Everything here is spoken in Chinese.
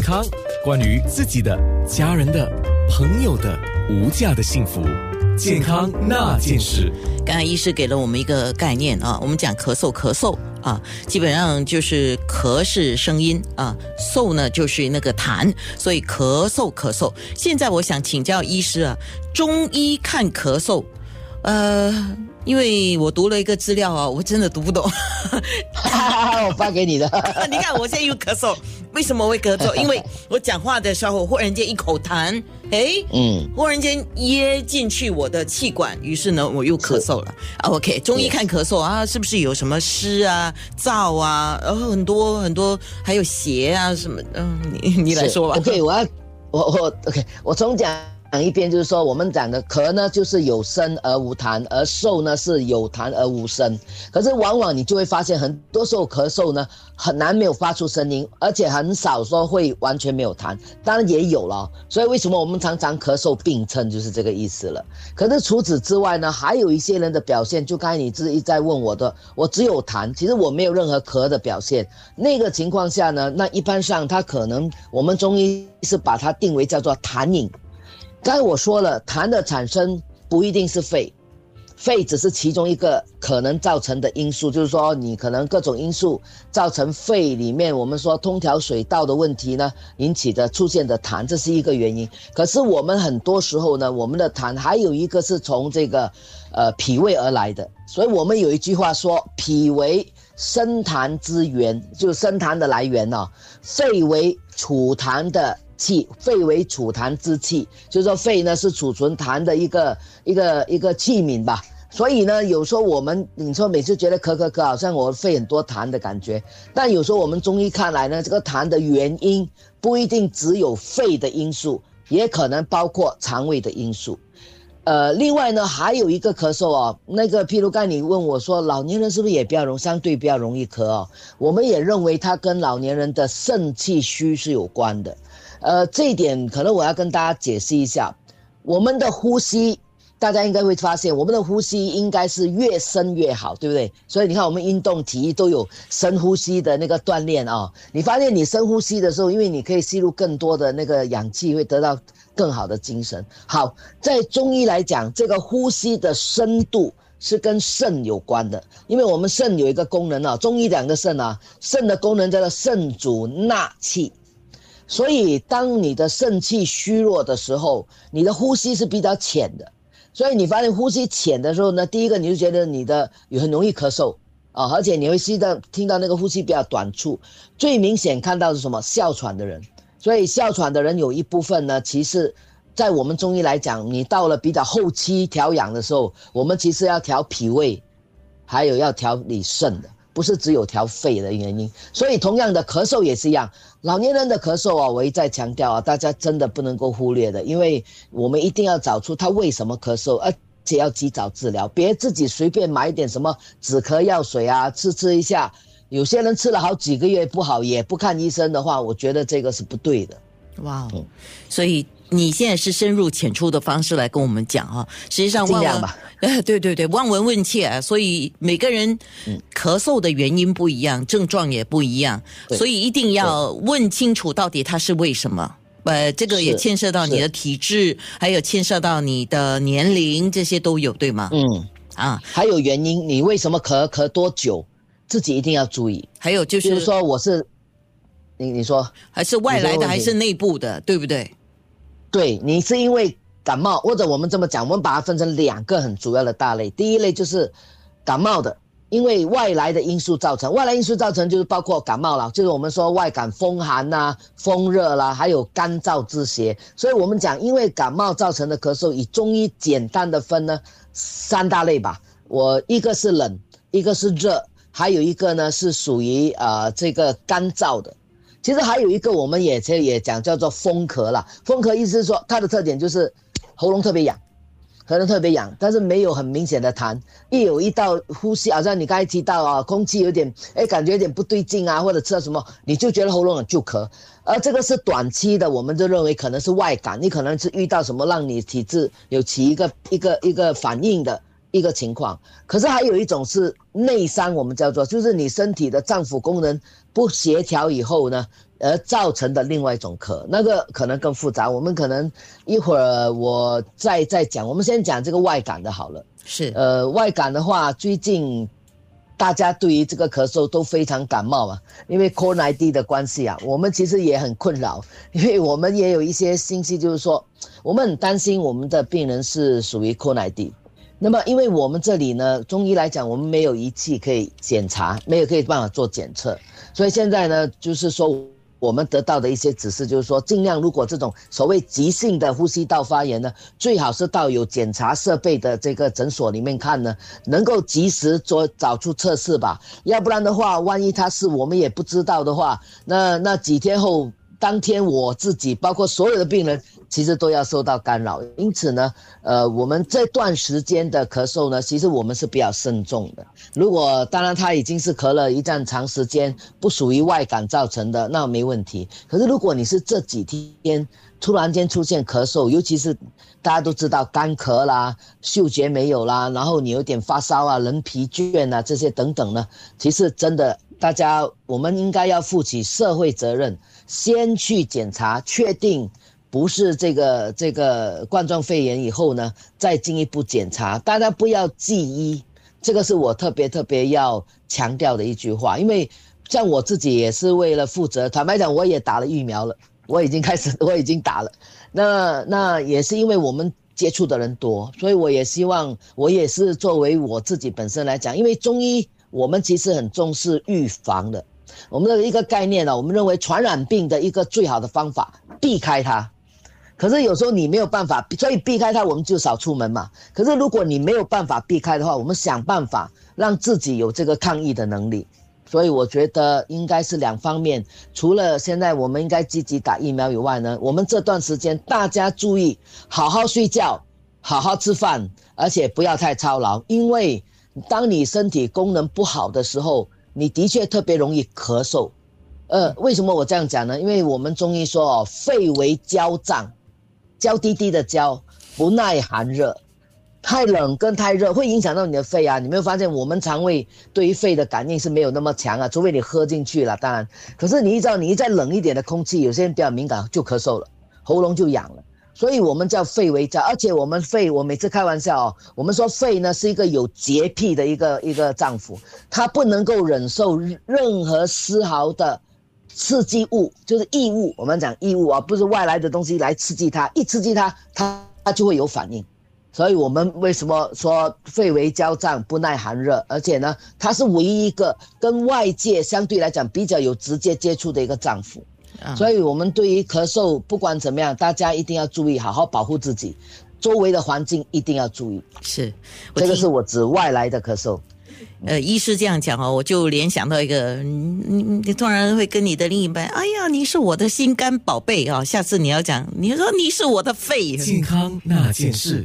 康，关于自己的、家人的、朋友的无价的幸福，健康那件事。刚才医师给了我们一个概念啊，我们讲咳嗽，咳嗽啊，基本上就是咳是声音啊，嗽呢就是那个痰，所以咳嗽咳嗽。现在我想请教医师啊，中医看咳嗽，呃。因为我读了一个资料啊，我真的读不懂。我发给你的。你看我现在又咳嗽，为什么会咳嗽？因为我讲话的时候忽然间一口痰，哎，嗯，忽然间噎进去我的气管，于是呢我又咳嗽了。OK，中医看咳嗽啊，是不是有什么湿啊、燥啊，然后很多很多，还有邪啊什么？嗯，你你来说吧。OK，我要我我 OK，我重讲。讲一遍就是说，我们讲的咳呢，就是有声而无痰；而嗽呢，是有痰而无声。可是往往你就会发现，很多时候咳嗽呢，很难没有发出声音，而且很少说会完全没有痰。当然也有了，所以为什么我们常常咳嗽并称，就是这个意思了。可是除此之外呢，还有一些人的表现，就刚才你自己在问我的，我只有痰，其实我没有任何咳的表现。那个情况下呢，那一般上他可能我们中医是把它定为叫做痰饮。刚才我说了，痰的产生不一定是肺，肺只是其中一个可能造成的因素。就是说，你可能各种因素造成肺里面我们说通调水道的问题呢，引起的出现的痰，这是一个原因。可是我们很多时候呢，我们的痰还有一个是从这个呃脾胃而来的。所以我们有一句话说，脾为生痰之源，就是生痰的来源呢，肺为储痰的。气肺为储痰之器，就是说肺呢是储存痰的一个一个一个器皿吧。所以呢，有时候我们你说每次觉得咳咳咳，好像我肺很多痰的感觉。但有时候我们中医看来呢，这个痰的原因不一定只有肺的因素，也可能包括肠胃的因素。呃，另外呢，还有一个咳嗽哦，那个譬如刚你问我说，老年人是不是也比较容相对比较容易咳哦？我们也认为它跟老年人的肾气虚是有关的。呃，这一点可能我要跟大家解释一下，我们的呼吸，大家应该会发现，我们的呼吸应该是越深越好，对不对？所以你看，我们运动体育都有深呼吸的那个锻炼啊。你发现你深呼吸的时候，因为你可以吸入更多的那个氧气，会得到更好的精神。好，在中医来讲，这个呼吸的深度是跟肾有关的，因为我们肾有一个功能啊，中医讲的肾啊，肾的功能叫做肾主纳气。所以，当你的肾气虚弱的时候，你的呼吸是比较浅的。所以你发现呼吸浅的时候呢，第一个你就觉得你的很容易咳嗽啊，而且你会吸到听到那个呼吸比较短促。最明显看到是什么？哮喘的人。所以哮喘的人有一部分呢，其实，在我们中医来讲，你到了比较后期调养的时候，我们其实要调脾胃，还有要调理肾的。不是只有调肺的原因，所以同样的咳嗽也是一样。老年人的咳嗽啊，我一再强调啊，大家真的不能够忽略的，因为我们一定要找出他为什么咳嗽，而且要及早治疗，别自己随便买点什么止咳药水啊，吃吃一下。有些人吃了好几个月不好，也不看医生的话，我觉得这个是不对的。哇哦，所以。你现在是深入浅出的方式来跟我们讲啊，实际上望闻，哎，对对对，望闻问切啊，所以每个人咳嗽的原因不一样，症状也不一样，所以一定要问清楚到底它是为什么。呃，这个也牵涉到你的体质，还有牵涉到你的年龄，这些都有，对吗？嗯，啊，还有原因，你为什么咳咳多久，自己一定要注意。还有就是说，我是你你说，还是外来的，还是内部的，对不对？对你是因为感冒，或者我们这么讲，我们把它分成两个很主要的大类。第一类就是感冒的，因为外来的因素造成，外来因素造成就是包括感冒了，就是我们说外感风寒呐、风热啦，还有干燥之邪。所以我们讲，因为感冒造成的咳嗽，以中医简单的分呢三大类吧。我一个是冷，一个是热，还有一个呢是属于呃这个干燥的。其实还有一个，我们也也也讲叫做风咳了。风咳意思是说，它的特点就是喉咙特别痒，喉咙特别痒，但是没有很明显的痰。一有一道呼吸，好像你刚才提到啊，空气有点哎，感觉有点不对劲啊，或者吃了什么，你就觉得喉咙很就咳。而这个是短期的，我们就认为可能是外感，你可能是遇到什么让你体质有起一个一个一个反应的一个情况。可是还有一种是内伤，我们叫做就是你身体的脏腑功能。不协调以后呢，而造成的另外一种咳，那个可能更复杂。我们可能一会儿我再再讲。我们先讲这个外感的好了。是，呃，外感的话，最近大家对于这个咳嗽都非常感冒啊，因为 COVID 的关系啊，我们其实也很困扰，因为我们也有一些信息，就是说我们很担心我们的病人是属于 COVID。那么，因为我们这里呢，中医来讲，我们没有仪器可以检查，没有可以办法做检测，所以现在呢，就是说。我们得到的一些指示就是说，尽量如果这种所谓急性的呼吸道发炎呢，最好是到有检查设备的这个诊所里面看呢，能够及时做找出测试吧。要不然的话，万一他是我们也不知道的话，那那几天后，当天我自己包括所有的病人。其实都要受到干扰，因此呢，呃，我们这段时间的咳嗽呢，其实我们是比较慎重的。如果当然他已经是咳了一段长时间，不属于外感造成的，那没问题。可是如果你是这几天突然间出现咳嗽，尤其是大家都知道干咳啦、嗅觉没有啦，然后你有点发烧啊、人疲倦啊这些等等呢，其实真的大家我们应该要负起社会责任，先去检查确定。不是这个这个冠状肺炎以后呢，再进一步检查，大家不要记医，这个是我特别特别要强调的一句话。因为像我自己也是为了负责，坦白讲，我也打了疫苗了，我已经开始，我已经打了。那那也是因为我们接触的人多，所以我也希望，我也是作为我自己本身来讲，因为中医我们其实很重视预防的，我们的一个概念呢，我们认为传染病的一个最好的方法，避开它。可是有时候你没有办法，所以避开它，我们就少出门嘛。可是如果你没有办法避开的话，我们想办法让自己有这个抗疫的能力。所以我觉得应该是两方面，除了现在我们应该积极打疫苗以外呢，我们这段时间大家注意好好睡觉，好好吃饭，而且不要太操劳。因为当你身体功能不好的时候，你的确特别容易咳嗽。呃，为什么我这样讲呢？因为我们中医说哦，肺为焦脏。娇滴滴的娇，不耐寒热，太冷跟太热会影响到你的肺啊！你没有发现我们肠胃对于肺的感应是没有那么强啊？除非你喝进去了，当然。可是你一知道，你一再冷一点的空气，有些人比较敏感就咳嗽了，喉咙就痒了。所以我们叫肺为焦，而且我们肺，我每次开玩笑哦，我们说肺呢是一个有洁癖的一个一个脏腑，它不能够忍受任何丝毫的。刺激物就是异物，我们讲异物啊，不是外来的东西来刺激它，一刺激它，它它就会有反应。所以我们为什么说肺为焦脏，不耐寒热？而且呢，它是唯一一个跟外界相对来讲比较有直接接触的一个脏腑。所以我们对于咳嗽，不管怎么样，大家一定要注意，好好保护自己，周围的环境一定要注意。是，这个是我指外来的咳嗽。呃，医师这样讲哦，我就联想到一个，你你突然会跟你的另一半，哎呀，你是我的心肝宝贝啊！下次你要讲，你说你是我的肺，健康那件事。